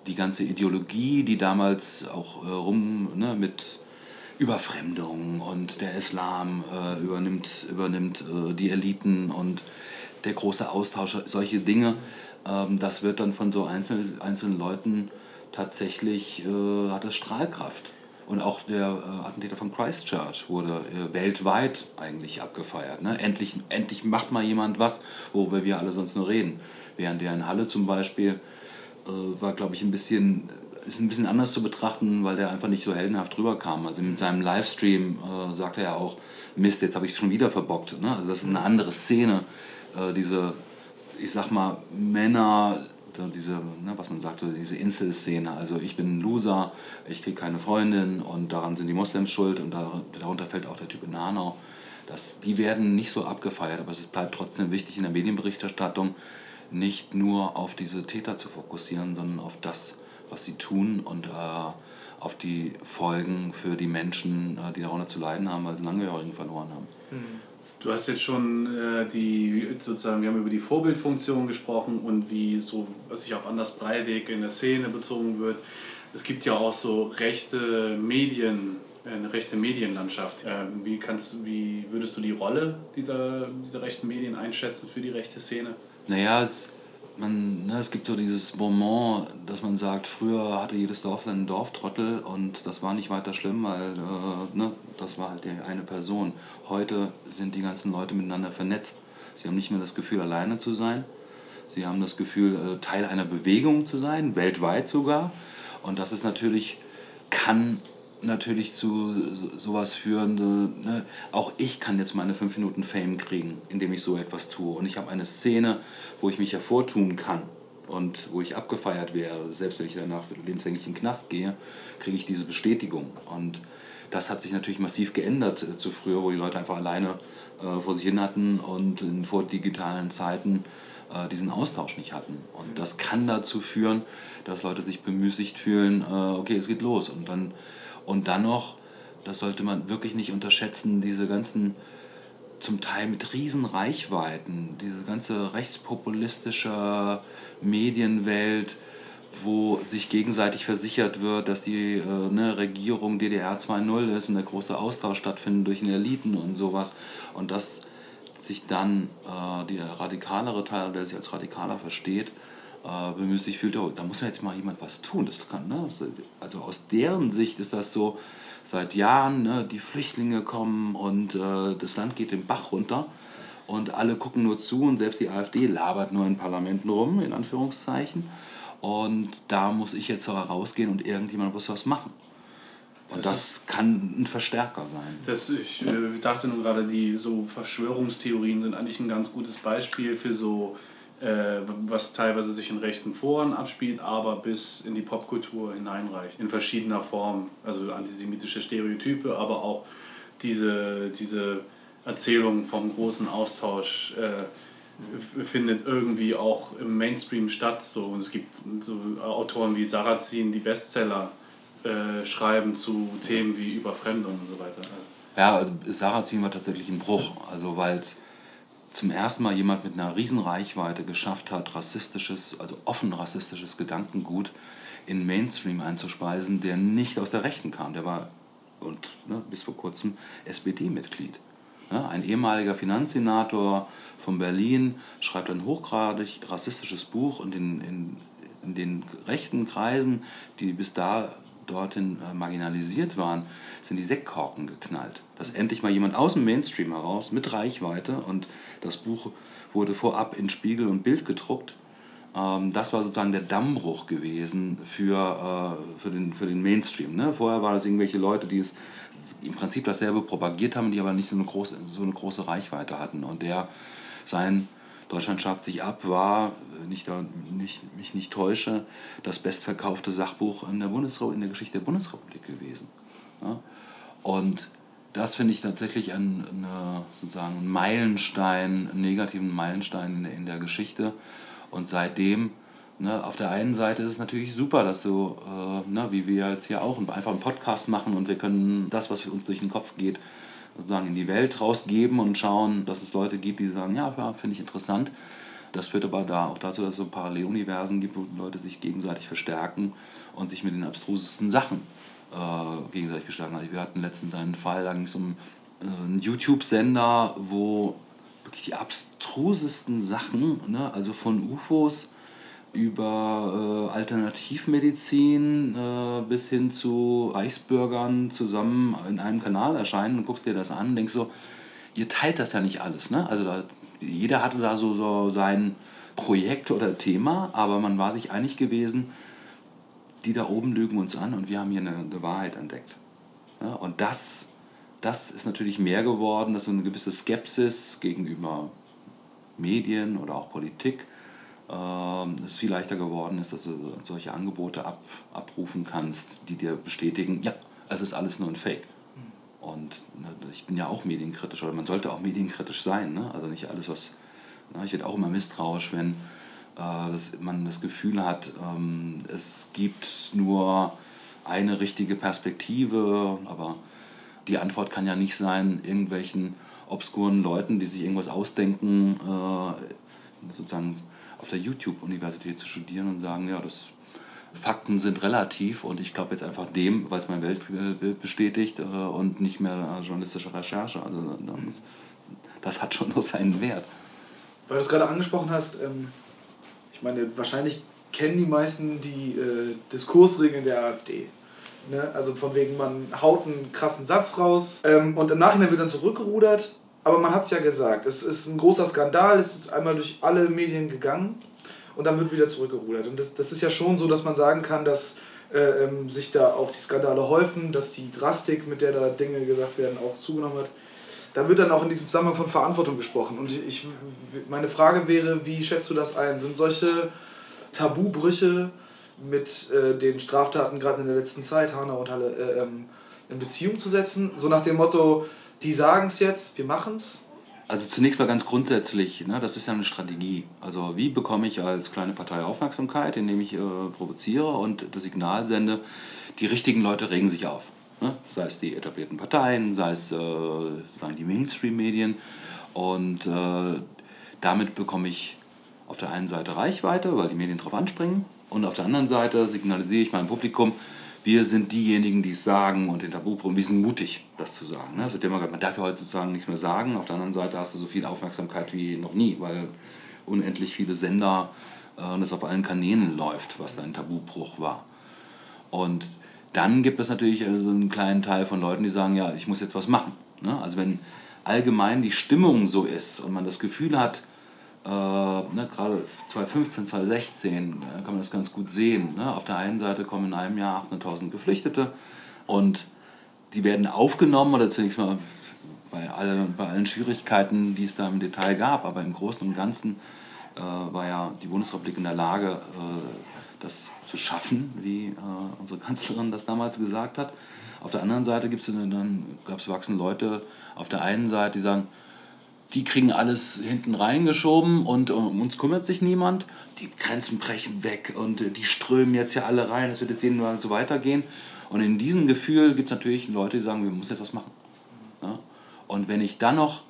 Speaker 3: die ganze Ideologie, die damals auch rum ne, mit Überfremdung und der Islam äh, übernimmt, übernimmt äh, die Eliten und der große Austausch, solche Dinge, ähm, das wird dann von so einzelnen, einzelnen Leuten tatsächlich, äh, hat das Strahlkraft. Und auch der äh, Attentäter von Christchurch wurde äh, weltweit eigentlich abgefeiert. Ne? Endlich, endlich macht mal jemand was, worüber wir alle sonst nur reden. Während der in Halle zum Beispiel äh, war, glaube ich, ein bisschen, ist ein bisschen anders zu betrachten, weil der einfach nicht so heldenhaft rüberkam. Also mit seinem Livestream äh, sagte er auch, Mist, jetzt habe ich es schon wieder verbockt. Ne? Also das ist eine andere Szene. Äh, diese, ich sag mal, Männer diese, ne, was man sagt, so diese Inselszene. Also ich bin ein Loser, ich kriege keine Freundin und daran sind die Moslems schuld und darunter fällt auch der Typ in Hanau. Das, die werden nicht so abgefeiert, aber es bleibt trotzdem wichtig in der Medienberichterstattung, nicht nur auf diese Täter zu fokussieren, sondern auf das, was sie tun und äh, auf die Folgen für die Menschen, äh, die darunter zu leiden haben, weil sie einen Angehörigen verloren haben.
Speaker 2: Du hast jetzt schon äh, die, sozusagen, wir haben über die Vorbildfunktion gesprochen und wie so sich auf Anders Breivik in der Szene bezogen wird. Es gibt ja auch so rechte Medien, eine rechte Medienlandschaft. Ähm, wie, kannst, wie würdest du die Rolle dieser, dieser rechten Medien einschätzen für die rechte Szene?
Speaker 3: Naja, es, man, ne, es gibt so dieses Moment, dass man sagt, früher hatte jedes Dorf seinen Dorftrottel und das war nicht weiter schlimm, weil äh, ne, das war halt die eine Person. Heute sind die ganzen Leute miteinander vernetzt. Sie haben nicht mehr das Gefühl, alleine zu sein. Sie haben das Gefühl, äh, Teil einer Bewegung zu sein, weltweit sogar. Und das ist natürlich, kann natürlich zu sowas führen. Ne? Auch ich kann jetzt meine 5 Minuten Fame kriegen, indem ich so etwas tue. Und ich habe eine Szene, wo ich mich hervortun kann und wo ich abgefeiert wäre. Selbst wenn ich danach lebenslänglich in den Knast gehe, kriege ich diese Bestätigung. Und das hat sich natürlich massiv geändert äh, zu früher, wo die Leute einfach alleine äh, vor sich hin hatten und in vor digitalen Zeiten äh, diesen Austausch nicht hatten. Und das kann dazu führen, dass Leute sich bemüßigt fühlen, äh, okay, es geht los. Und dann und dann noch, das sollte man wirklich nicht unterschätzen, diese ganzen zum Teil mit riesen Reichweiten, diese ganze rechtspopulistische Medienwelt, wo sich gegenseitig versichert wird, dass die äh, ne, Regierung DDR 2.0 ist und der große Austausch stattfindet durch den Eliten und sowas. Und dass sich dann äh, der radikalere Teil, der sich als radikaler versteht, äh, bemüht sich fühlt, oh, da muss ja jetzt mal jemand was tun. Das kann, ne? Also aus deren Sicht ist das so, seit Jahren, ne, die Flüchtlinge kommen und äh, das Land geht den Bach runter und alle gucken nur zu und selbst die AfD labert nur in Parlamenten rum, in Anführungszeichen. Und da muss ich jetzt herausgehen und irgendjemand muss was machen. Und das, das kann ein Verstärker sein.
Speaker 2: Das, ich äh, dachte nur gerade, die so Verschwörungstheorien sind eigentlich ein ganz gutes Beispiel für so was teilweise sich in rechten Foren abspielt, aber bis in die Popkultur hineinreicht, in verschiedener Form. Also antisemitische Stereotype, aber auch diese, diese Erzählung vom großen Austausch äh, findet irgendwie auch im Mainstream statt. So, und es gibt so Autoren wie Sarrazin, die Bestseller äh, schreiben zu Themen wie Überfremdung und so weiter.
Speaker 3: Ja, Sarrazin war tatsächlich ein Bruch, also weil es zum ersten Mal jemand mit einer Riesenreichweite geschafft hat, rassistisches, also offen rassistisches Gedankengut in Mainstream einzuspeisen, der nicht aus der Rechten kam. Der war und ne, bis vor kurzem SPD-Mitglied. Ja, ein ehemaliger Finanzsenator von Berlin schreibt ein hochgradig rassistisches Buch und in, in, in den rechten Kreisen, die bis da dorthin äh, marginalisiert waren, sind die Sektkorken geknallt. Dass endlich mal jemand aus dem Mainstream heraus mit Reichweite und das Buch wurde vorab in Spiegel und Bild gedruckt. Ähm, das war sozusagen der Dammbruch gewesen für, äh, für, den, für den Mainstream. Ne? Vorher waren es irgendwelche Leute, die es im Prinzip dasselbe propagiert haben, die aber nicht so eine große, so eine große Reichweite hatten. Und der sein Deutschland schafft sich ab war, wenn ich da nicht, mich nicht täusche, das bestverkaufte Sachbuch in der, Bundesrepublik, in der Geschichte der Bundesrepublik gewesen. Ja? Und das finde ich tatsächlich ein, eine, sozusagen einen Meilenstein, einen negativen Meilenstein in, in der Geschichte. Und seitdem, ne, auf der einen Seite ist es natürlich super, dass du, äh, ne, wie wir jetzt hier auch, einfach einen Podcast machen und wir können das, was uns durch den Kopf geht, sozusagen in die Welt rausgeben und schauen, dass es Leute gibt, die sagen, ja, ja finde ich interessant. Das führt aber da auch dazu, dass es so Paralleluniversen gibt, wo Leute sich gegenseitig verstärken und sich mit den abstrusesten Sachen äh, gegenseitig geschlagen hat. Wir hatten letztens einen Fall, da ging es um äh, einen YouTube-Sender, wo wirklich die abstrusesten Sachen, ne, also von UFOs über äh, Alternativmedizin äh, bis hin zu Reichsbürgern zusammen in einem Kanal erscheinen und guckst dir das an und denkst so, ihr teilt das ja nicht alles. Ne? Also da, jeder hatte da so, so sein Projekt oder Thema, aber man war sich einig gewesen, die da oben lügen uns an und wir haben hier eine, eine Wahrheit entdeckt. Ja, und das, das ist natürlich mehr geworden, dass so eine gewisse Skepsis gegenüber Medien oder auch Politik es viel leichter geworden ist, dass du solche Angebote ab, abrufen kannst, die dir bestätigen, ja, es ist alles nur ein Fake. Und ne, ich bin ja auch medienkritisch oder man sollte auch medienkritisch sein. Ne? Also nicht alles, was. Na, ich werde auch immer misstrauisch, wenn äh, dass man das Gefühl hat, ähm, es gibt nur eine richtige Perspektive, aber die Antwort kann ja nicht sein, irgendwelchen obskuren Leuten, die sich irgendwas ausdenken, äh, sozusagen auf der YouTube-Universität zu studieren und sagen, ja, das Fakten sind relativ und ich glaube jetzt einfach dem, weil es mein Weltbild bestätigt äh, und nicht mehr journalistische Recherche. Also das hat schon noch seinen Wert.
Speaker 1: Weil du es gerade angesprochen hast, ähm, ich meine, wahrscheinlich kennen die meisten die äh, Diskursregeln der AfD. Ne? Also von wegen, man haut einen krassen Satz raus ähm, und im Nachhinein wird dann zurückgerudert. Aber man hat es ja gesagt, es ist ein großer Skandal, es ist einmal durch alle Medien gegangen und dann wird wieder zurückgerudert. Und das, das ist ja schon so, dass man sagen kann, dass äh, ähm, sich da auch die Skandale häufen, dass die Drastik, mit der da Dinge gesagt werden, auch zugenommen hat. Da wird dann auch in diesem Zusammenhang von Verantwortung gesprochen. Und ich, meine Frage wäre, wie schätzt du das ein? Sind solche Tabubrüche mit äh, den Straftaten gerade in der letzten Zeit, Hanau und Halle, äh, ähm, in Beziehung zu setzen? So nach dem Motto, die sagen es jetzt, wir machen es.
Speaker 3: Also zunächst mal ganz grundsätzlich, ne, das ist ja eine Strategie. Also wie bekomme ich als kleine Partei Aufmerksamkeit, indem ich äh, provoziere und das Signal sende, die richtigen Leute regen sich auf. Ne? Sei es die etablierten Parteien, sei es äh, die Mainstream-Medien. Und äh, damit bekomme ich auf der einen Seite Reichweite, weil die Medien darauf anspringen. Und auf der anderen Seite signalisiere ich meinem Publikum, wir sind diejenigen, die es sagen und den Tabubruch, wir sind mutig, das zu sagen. Ne? wird immer gesagt, man darf ja heutzutage nicht mehr sagen. Auf der anderen Seite hast du so viel Aufmerksamkeit wie noch nie, weil unendlich viele Sender äh, und es auf allen Kanälen läuft, was dein Tabubruch war. Und dann gibt es natürlich äh, so einen kleinen Teil von Leuten, die sagen, ja, ich muss jetzt was machen. Ne? Also wenn allgemein die Stimmung so ist und man das Gefühl hat, äh, ne, gerade 2015, 2016 äh, kann man das ganz gut sehen. Ne? Auf der einen Seite kommen in einem Jahr 800.000 Geflüchtete und die werden aufgenommen oder zunächst mal bei, alle, bei allen Schwierigkeiten, die es da im Detail gab, aber im Großen und Ganzen äh, war ja die Bundesrepublik in der Lage, äh, das zu schaffen, wie äh, unsere Kanzlerin das damals gesagt hat. Auf der anderen Seite gibt es dann gab es wachsende Leute auf der einen Seite, die sagen, die kriegen alles hinten reingeschoben und um uns kümmert sich niemand. Die Grenzen brechen weg und die strömen jetzt ja alle rein, es wird jetzt jeden Tag so weitergehen. Und in diesem Gefühl gibt es natürlich Leute, die sagen, wir müssen etwas machen. Ja? Und wenn ich dann noch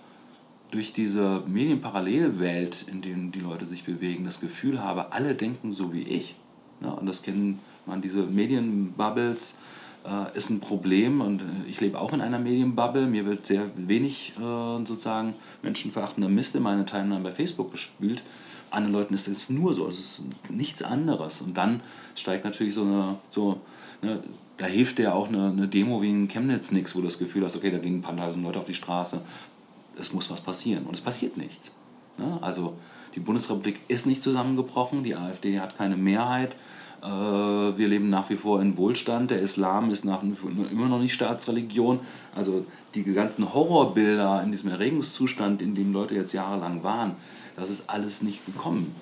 Speaker 3: durch diese Medienparallelwelt, in der die Leute sich bewegen, das Gefühl habe, alle denken so wie ich, ja? und das kennen man diese Medienbubbles, äh, ist ein Problem und äh, ich lebe auch in einer Medienbubble. Mir wird sehr wenig äh, sozusagen menschenverachtender Mist in meine Timeline bei Facebook gespült. Anderen Leuten ist es nur so, es ist nichts anderes. Und dann steigt natürlich so eine, so, ne, da hilft dir auch eine, eine Demo wie in Chemnitz nichts, wo du das Gefühl hast, okay, da gehen ein paar tausend Leute auf die Straße. Es muss was passieren. Und es passiert nichts. Ne? Also die Bundesrepublik ist nicht zusammengebrochen, die AfD hat keine Mehrheit. Äh, wir leben nach wie vor in Wohlstand. Der Islam ist nach, immer noch nicht Staatsreligion. Also die ganzen Horrorbilder in diesem Erregungszustand, in dem Leute jetzt jahrelang waren, das ist alles nicht gekommen.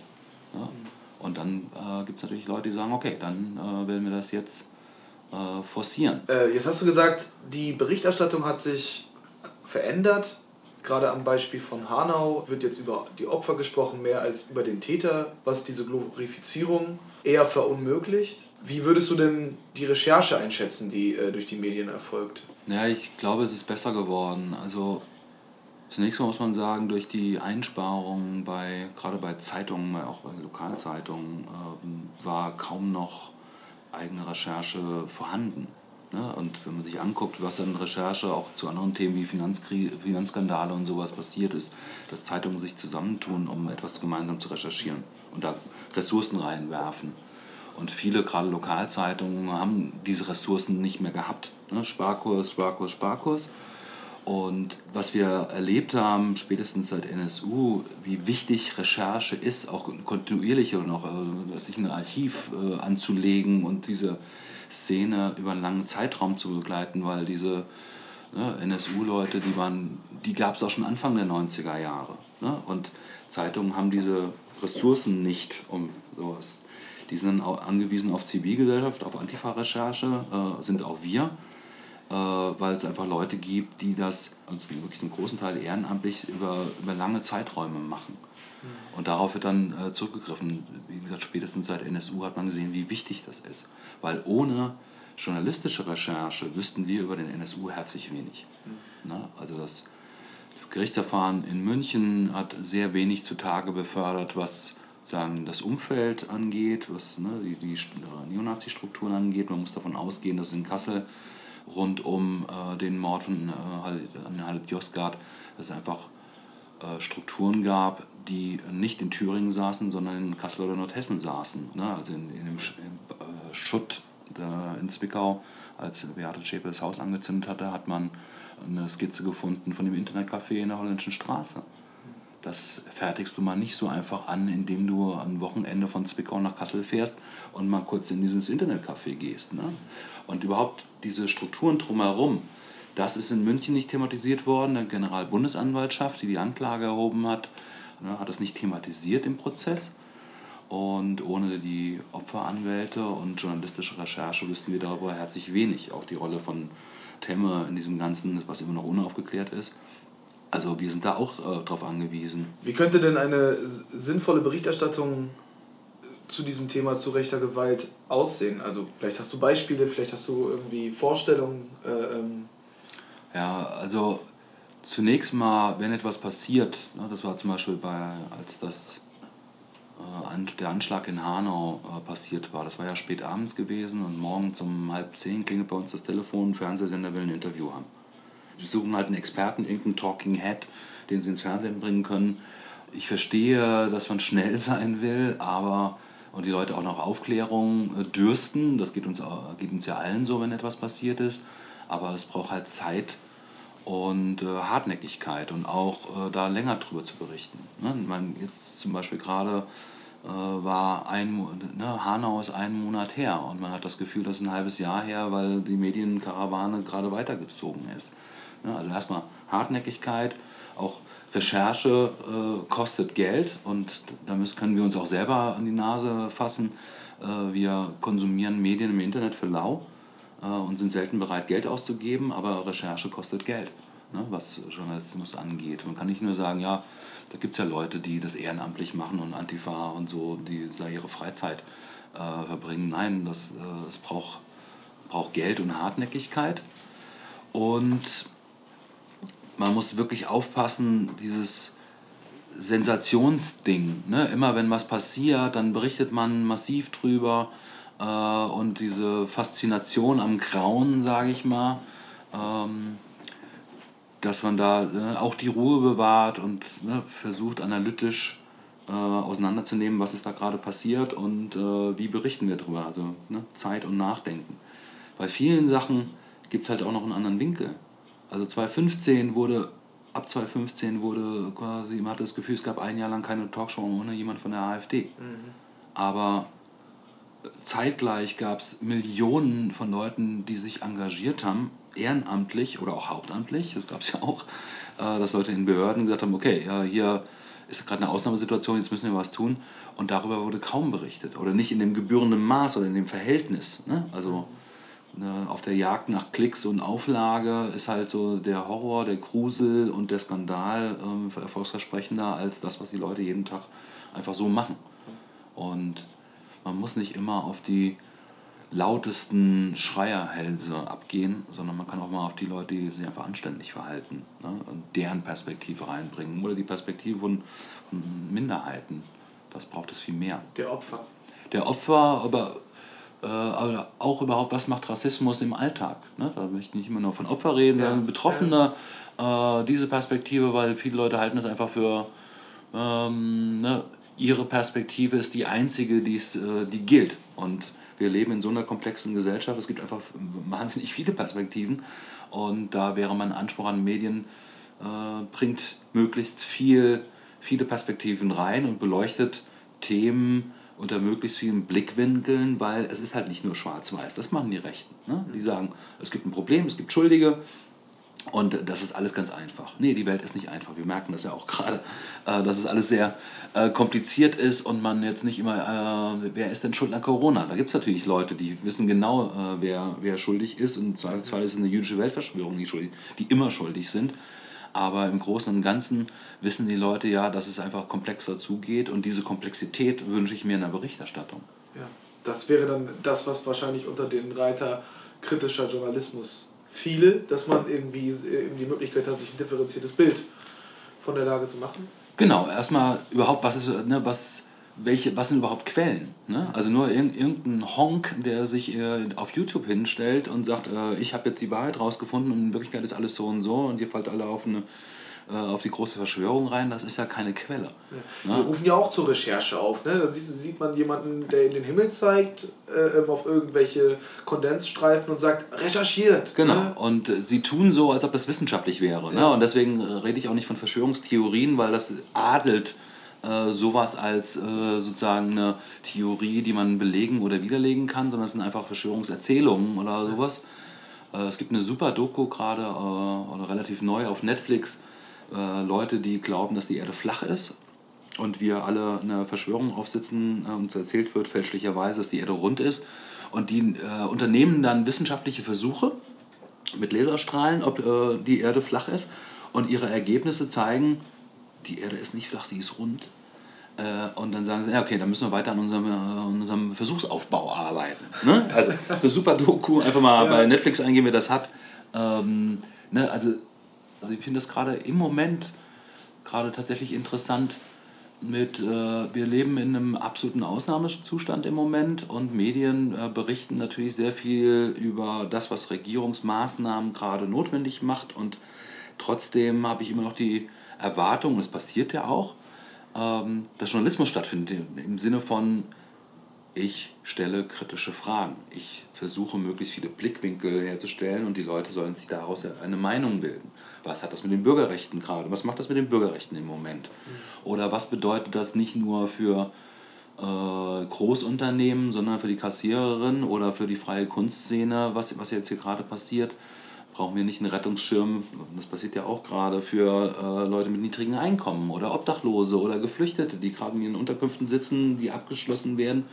Speaker 3: Ja? Und dann äh, gibt es natürlich Leute, die sagen, okay, dann äh, werden wir das jetzt äh, forcieren.
Speaker 1: Äh, jetzt hast du gesagt, die Berichterstattung hat sich verändert. Gerade am Beispiel von Hanau wird jetzt über die Opfer gesprochen, mehr als über den Täter, was diese Glorifizierung eher verunmöglicht. Wie würdest du denn die Recherche einschätzen, die äh, durch die Medien erfolgt?
Speaker 3: Ja, ich glaube, es ist besser geworden. Also zunächst mal muss man sagen, durch die Einsparungen bei, gerade bei Zeitungen, auch bei Lokalzeitungen, äh, war kaum noch eigene Recherche vorhanden. Ne? Und wenn man sich anguckt, was an Recherche auch zu anderen Themen wie Finanzskandale und sowas passiert ist, dass Zeitungen sich zusammentun, um etwas gemeinsam zu recherchieren und da Ressourcen reinwerfen. Und viele, gerade Lokalzeitungen, haben diese Ressourcen nicht mehr gehabt. Ne? Sparkurs, Sparkurs, Sparkurs. Und was wir erlebt haben, spätestens seit NSU, wie wichtig Recherche ist, auch kontinuierliche und auch äh, sich ein Archiv äh, anzulegen und diese Szene über einen langen Zeitraum zu begleiten, weil diese ne, NSU-Leute, die die gab es auch schon Anfang der 90er Jahre. Ne? Und Zeitungen haben diese Ressourcen nicht, um sowas. Die sind auch angewiesen auf Zivilgesellschaft, auf Antifa-Recherche, äh, sind auch wir. äh, weil es einfach Leute gibt, die das, also wirklich einen großen Teil ehrenamtlich über, über lange Zeiträume machen. Mhm. Und darauf wird dann äh, zurückgegriffen. Wie gesagt, spätestens seit NSU hat man gesehen, wie wichtig das ist. Weil ohne journalistische Recherche wüssten wir über den NSU herzlich wenig. Mhm. Ne? Also das Gerichtsverfahren in München hat sehr wenig zutage befördert, was sagen, das Umfeld angeht, was ne, die, die Neonazi-Strukturen angeht. Man muss davon ausgehen, dass in Kassel rund um äh, den Mord von äh, an Halep Josgard es einfach äh, Strukturen gab, die nicht in Thüringen saßen, sondern in Kassel oder Nordhessen saßen. Ne? Also in, in dem äh, Schutt in Zwickau, als Beate Schäpe das Haus angezündet hatte, hat man eine Skizze gefunden von dem Internetcafé in der Holländischen Straße. Das fertigst du mal nicht so einfach an, indem du am Wochenende von Zwickau nach Kassel fährst und mal kurz in dieses Internetcafé gehst. Ne? Und überhaupt diese Strukturen drumherum, das ist in München nicht thematisiert worden. Die Generalbundesanwaltschaft, die die Anklage erhoben hat, ne, hat das nicht thematisiert im Prozess. Und ohne die Opferanwälte und journalistische Recherche wüssten wir darüber herzlich wenig. Auch die Rolle von Temme in diesem Ganzen, was immer noch unaufgeklärt ist. Also wir sind da auch äh, darauf angewiesen.
Speaker 1: Wie könnte denn eine sinnvolle Berichterstattung zu diesem Thema zu rechter Gewalt aussehen? Also vielleicht hast du Beispiele, vielleicht hast du irgendwie Vorstellungen. Äh, ähm.
Speaker 3: Ja, also zunächst mal, wenn etwas passiert, ne, das war zum Beispiel bei, als das äh, der Anschlag in Hanau äh, passiert war. Das war ja spät abends gewesen und morgens um halb zehn klingelt bei uns das Telefon, Fernsehsender will ein Interview haben. Wir suchen halt einen Experten, irgendeinen Talking Head, den sie ins Fernsehen bringen können. Ich verstehe, dass man schnell sein will, aber und die Leute auch nach Aufklärung äh, dürsten. Das geht uns, geht uns ja allen so, wenn etwas passiert ist. Aber es braucht halt Zeit und äh, Hartnäckigkeit und auch äh, da länger drüber zu berichten. Ne? Meine, jetzt zum Beispiel gerade äh, war ein, ne, Hanau ist einen Monat her und man hat das Gefühl, das ist ein halbes Jahr her, weil die Medienkarawane gerade weitergezogen ist. Ne? Also erstmal Hartnäckigkeit, auch Recherche äh, kostet Geld und da müssen, können wir uns auch selber an die Nase fassen. Äh, wir konsumieren Medien im Internet für lau äh, und sind selten bereit, Geld auszugeben, aber Recherche kostet Geld, ne, was Journalismus angeht. Man kann nicht nur sagen, ja, da gibt es ja Leute, die das ehrenamtlich machen und Antifa und so, die da ihre Freizeit äh, verbringen. Nein, das, äh, es braucht, braucht Geld und Hartnäckigkeit. Und man muss wirklich aufpassen, dieses Sensationsding. Ne? Immer wenn was passiert, dann berichtet man massiv drüber äh, und diese Faszination am Grauen, sage ich mal, ähm, dass man da äh, auch die Ruhe bewahrt und ne, versucht analytisch äh, auseinanderzunehmen, was ist da gerade passiert und äh, wie berichten wir darüber. Also ne, Zeit und Nachdenken. Bei vielen Sachen gibt es halt auch noch einen anderen Winkel. Also 2015 wurde, ab 2015 wurde quasi, man hatte das Gefühl, es gab ein Jahr lang keine Talkshow ohne jemand von der AfD. Mhm. Aber zeitgleich gab es Millionen von Leuten, die sich engagiert haben, ehrenamtlich oder auch hauptamtlich, das gab es ja auch, äh, dass Leute in Behörden gesagt haben, okay, hier ist gerade eine Ausnahmesituation, jetzt müssen wir was tun. Und darüber wurde kaum berichtet oder nicht in dem gebührenden Maß oder in dem Verhältnis. Ne? Also ne, auf der Jagd nach Klicks und Auflage ist halt so der Horror, der Grusel und der Skandal ähm, erfolgsversprechender als das, was die Leute jeden Tag einfach so machen. Und man muss nicht immer auf die lautesten Schreierhälse abgehen, sondern man kann auch mal auf die Leute, die sich einfach anständig verhalten ne, und deren Perspektive reinbringen oder die Perspektive von Minderheiten. Das braucht es viel mehr.
Speaker 1: Der Opfer.
Speaker 3: Der Opfer, aber äh, auch überhaupt, was macht Rassismus im Alltag? Ne? Da möchte ich nicht immer nur von Opfer reden, ja. sondern Betroffene, äh, diese Perspektive, weil viele Leute halten das einfach für ähm, ne, ihre Perspektive ist die einzige, die's, äh, die gilt. Und wir leben in so einer komplexen Gesellschaft, es gibt einfach wahnsinnig viele Perspektiven. Und da wäre mein Anspruch an Medien, äh, bringt möglichst viel, viele Perspektiven rein und beleuchtet Themen unter möglichst vielen Blickwinkeln, weil es ist halt nicht nur schwarz-weiß, das machen die Rechten. Ne? Die sagen, es gibt ein Problem, es gibt Schuldige, Und das ist alles ganz einfach. Nee, die Welt ist nicht einfach. Wir merken das ja auch gerade, äh, dass es alles sehr äh, kompliziert ist und man jetzt nicht immer, äh, wer ist denn schuld an Corona? Da gibt es natürlich Leute, die wissen genau, äh, wer, wer schuldig ist. Und Zweifelsfall ist es eine jüdische Weltverschwörung, die, schuldig, die immer schuldig sind. Aber im Großen und Ganzen wissen die Leute ja, dass es einfach komplexer zugeht. Und diese Komplexität wünsche ich mir in der Berichterstattung.
Speaker 1: Ja, das wäre dann das, was wahrscheinlich unter den Reiter kritischer Journalismus viele, dass man irgendwie die Möglichkeit hat, sich ein differenziertes Bild von der Lage zu machen?
Speaker 3: Genau, erstmal überhaupt, was ist, ne, was, welche, was sind überhaupt Quellen? Ne? Also nur irgendein Honk, der sich äh, auf YouTube hinstellt und sagt, äh, ich habe jetzt die Wahrheit rausgefunden und in Wirklichkeit ist alles so und so und ihr fallt alle auf eine äh, auf die große Verschwörung rein, das ist ja keine Quelle.
Speaker 1: Ja. Wir rufen ja auch zur Recherche auf. Ne? Da sieht man jemanden, der in den Himmel zeigt, äh, auf irgendwelche Kondensstreifen und sagt, recherchiert.
Speaker 3: Genau, ne? und äh, sie tun so, als ob das wissenschaftlich wäre. Ne? Ja. Ne? Und deswegen äh, rede ich auch nicht von Verschwörungstheorien, weil das adelt äh, sowas als äh, sozusagen eine Theorie, die man belegen oder widerlegen kann, sondern es sind einfach Verschwörungserzählungen oder sowas. es gibt eine super Doku gerade, oder relativ neu auf Netflix, äh, Leute, die glauben, dass die Erde flach ist und wir alle eine Verschwörung aufsitzen äh, uns erzählt wird fälschlicherweise, dass die Erde rund ist. Und die äh, unternehmen dann wissenschaftliche Versuche mit Laserstrahlen, ob äh, die Erde flach ist. Und ihre Ergebnisse zeigen, die Erde ist nicht flach, sie ist rund. Äh, und dann sagen sie, ja, okay, dann müssen wir weiter an unserem, unserem Versuchsaufbau arbeiten. Ne? Also, das ist eine super Doku. Einfach mal ja. bei Netflix eingehen, wer das hat. Ähm, ne, also also ich finde das gerade im Moment gerade tatsächlich interessant mit, äh, wir leben in einem absoluten Ausnahmezustand im Moment und Medien äh, berichten natürlich sehr viel über das, was Regierungsmaßnahmen gerade notwendig macht und trotzdem habe ich immer noch die Erwartung, es passiert ja auch, ähm, dass Journalismus stattfindet im Sinne von ich stelle kritische Fragen. Ich versuche möglichst viele Blickwinkel herzustellen und die Leute sollen sich daraus eine Meinung bilden. Was hat das mit den Bürgerrechten gerade? Was macht das mit den Bürgerrechten im Moment? Oder was bedeutet das nicht nur für äh, Großunternehmen, sondern für die Kassiererin oder für die freie Kunstszene, was, was jetzt hier gerade passiert? Brauchen wir nicht einen Rettungsschirm, das passiert ja auch gerade, für äh, Leute mit niedrigen Einkommen oder Obdachlose oder Geflüchtete, die gerade in ihren Unterkünften sitzen, die abgeschlossen werden?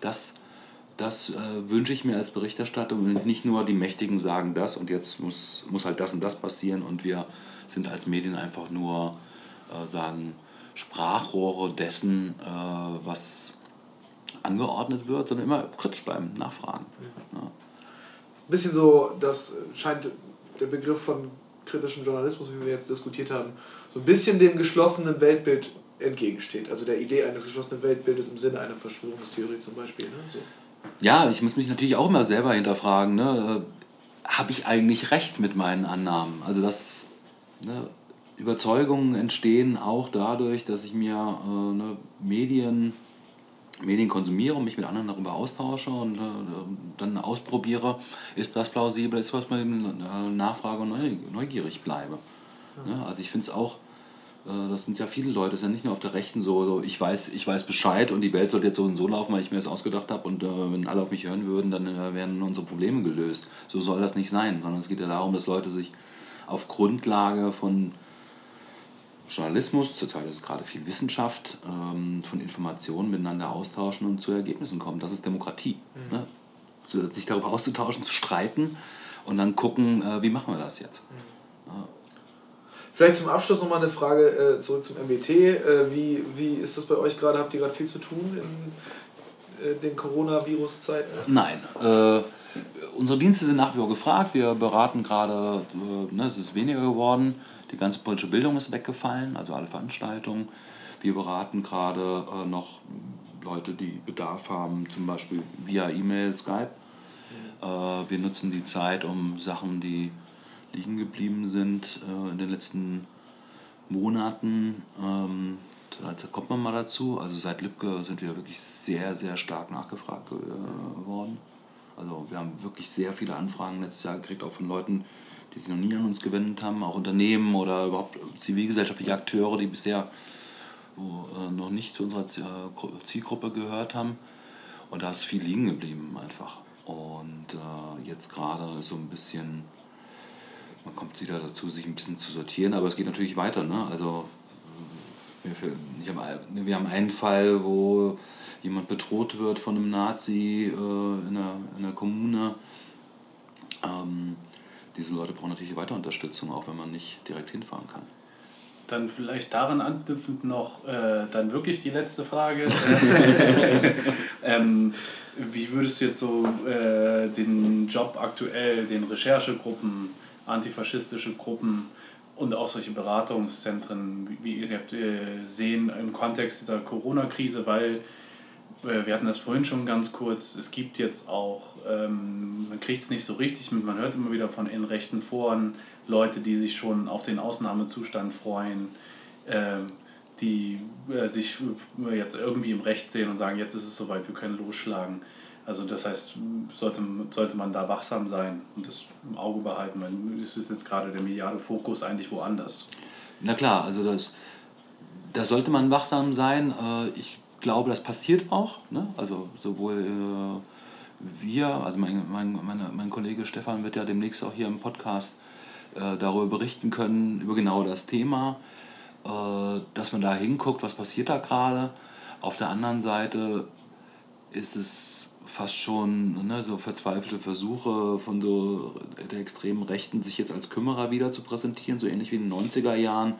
Speaker 3: Das das äh, wünsche ich mir als Berichterstattung und nicht nur die Mächtigen sagen das und jetzt muss, muss halt das und das passieren und wir sind als Medien einfach nur äh, sagen Sprachrohre dessen, äh, was angeordnet wird, sondern immer kritisch bleiben, nachfragen. Mhm. Ja.
Speaker 1: Ein bisschen so, das scheint der Begriff von kritischem Journalismus, wie wir jetzt diskutiert haben, so ein bisschen dem geschlossenen Weltbild entgegensteht. Also der Idee eines geschlossenen Weltbildes im Sinne einer Verschwörungstheorie zum Beispiel. Ne? So.
Speaker 3: Ja, ich muss mich natürlich auch immer selber hinterfragen, ne? Äh, habe ich eigentlich recht mit meinen Annahmen? Also das ne, Überzeugungen entstehen auch dadurch, dass ich mir äh, ne, Medien, Medien konsumiere und mich mit anderen darüber austausche und äh, dann ausprobiere, ist das plausibel, ist was mit äh, Nachfrage und neugierig bleibe. Ja. Ne? Also ich finde es auch das sind ja viele Leute, das ist ja nicht nur auf der Rechten so, so, ich, weiß, ich weiß Bescheid und die Welt sollte jetzt so und so laufen, weil ich mir das ausgedacht habe und äh, wenn alle auf mich hören würden, dann äh, wären unsere Probleme gelöst. So soll das nicht sein, sondern es geht ja darum, dass Leute sich auf Grundlage von Journalismus, zurzeit ist es gerade viel Wissenschaft, ähm, von Informationen miteinander austauschen und zu Ergebnissen kommen. Das ist Demokratie. Mhm. Ne? Sich darüber auszutauschen, zu streiten und dann gucken, äh, wie machen wir das jetzt. Mhm.
Speaker 1: Vielleicht zum Abschluss nochmal eine Frage äh, zurück zum MBT. Äh, wie, wie ist das bei euch gerade? Habt ihr gerade viel zu tun in äh, den Coronavirus-Zeiten?
Speaker 3: Nein. Äh, unsere Dienste sind nach wie vor gefragt. Wir beraten gerade, äh, ne, es ist weniger geworden. Die ganze politische Bildung ist weggefallen, also alle Veranstaltungen. Wir beraten gerade äh, noch Leute, die Bedarf haben, zum Beispiel via E-Mail, Skype. wir nutzen die Zeit, um Sachen, die liegen geblieben sind äh, in den letzten Monaten. Ähm, da kommt man mal dazu. Also seit Lübcke sind wir wirklich sehr, sehr stark nachgefragt äh, worden. Also wir haben wirklich sehr viele Anfragen letztes Jahr gekriegt, auch von Leuten, die sich noch nie an uns gewendet haben, auch Unternehmen oder überhaupt zivilgesellschaftliche Akteure, die bisher wo, äh, noch nicht zu unserer Zielgruppe gehört haben. Und da ist viel liegen geblieben einfach. Und äh, jetzt gerade so ein bisschen man kommt wieder dazu, sich ein bisschen zu sortieren, aber es geht natürlich weiter. Ne? Also wir, wir haben einen Fall, wo jemand bedroht wird von einem Nazi äh, in, einer, in einer Kommune. Ähm, diese Leute brauchen natürlich weiter Unterstützung, auch wenn man nicht direkt hinfahren kann.
Speaker 2: Dann vielleicht daran anknüpfend noch äh, dann wirklich die letzte Frage. ähm, wie würdest du jetzt so äh, den Job aktuell, den Recherchegruppen, antifaschistische Gruppen und auch solche Beratungszentren, wie ihr habt, äh, sehen im Kontext dieser Corona-Krise, weil äh, wir hatten das vorhin schon ganz kurz, es gibt jetzt auch, ähm, man kriegt es nicht so richtig mit, man hört immer wieder von in rechten Foren Leute, die sich schon auf den Ausnahmezustand freuen, ähm, die äh, sich jetzt irgendwie im Recht sehen und sagen, jetzt ist es soweit, wir können losschlagen. Also das heißt, sollte, sollte man da wachsam sein und das im Auge behalten, weil es ist jetzt gerade der mediale Fokus eigentlich woanders.
Speaker 3: Na klar, also das, da sollte man wachsam sein. Ich glaube, das passiert auch. Ne? Also sowohl äh, wir, also mein, mein, meine, mein Kollege Stefan wird ja demnächst auch hier im Podcast äh, darüber berichten können, über genau das Thema, äh, dass man da hinguckt, was passiert da gerade. Auf der anderen Seite ist es fast schon ne, so verzweifelte Versuche von so der extremen Rechten, sich jetzt als Kümmerer wieder zu präsentieren, so ähnlich wie in den 90er Jahren.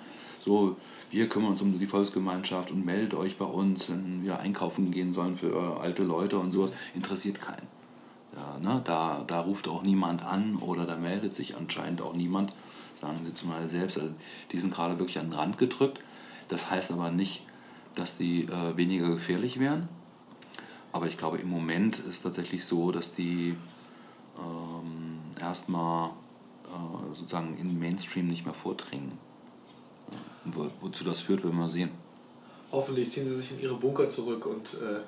Speaker 3: So, wir kümmern uns um die Volksgemeinschaft und meldet euch bei uns, wenn wir einkaufen gehen sollen für alte Leute und sowas, interessiert keinen. Ja, ne? da, da ruft auch niemand an oder da meldet sich anscheinend auch niemand, sagen sie zumal selbst. Also die sind gerade wirklich an den Rand gedrückt. Das heißt aber nicht, dass die äh, weniger gefährlich wären. Aber ich glaube, im Moment ist es tatsächlich so, dass die ähm, erstmal äh, sozusagen in den Mainstream nicht mehr vordringen. Wo, wozu das führt, werden wir sehen.
Speaker 1: Hoffentlich ziehen sie sich in ihre Bunker zurück und äh,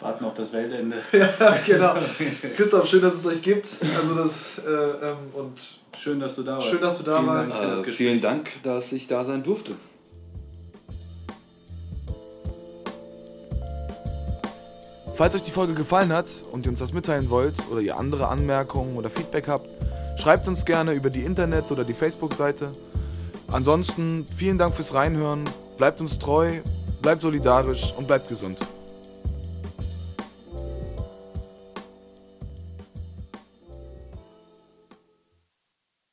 Speaker 2: warten auf das Weltende.
Speaker 1: ja, genau. Christoph, schön, dass es euch gibt. Also das, äh, ähm, und
Speaker 2: schön, dass du da warst.
Speaker 1: Schön, dass du da
Speaker 3: vielen
Speaker 1: warst.
Speaker 3: Dank äh, vielen Dank, dass ich da sein durfte.
Speaker 1: Falls euch die Folge gefallen hat und ihr uns das mitteilen wollt oder ihr andere Anmerkungen oder Feedback habt, schreibt uns gerne über die Internet- oder die Facebook-Seite. Ansonsten vielen Dank fürs Reinhören, bleibt uns treu, bleibt solidarisch und bleibt gesund.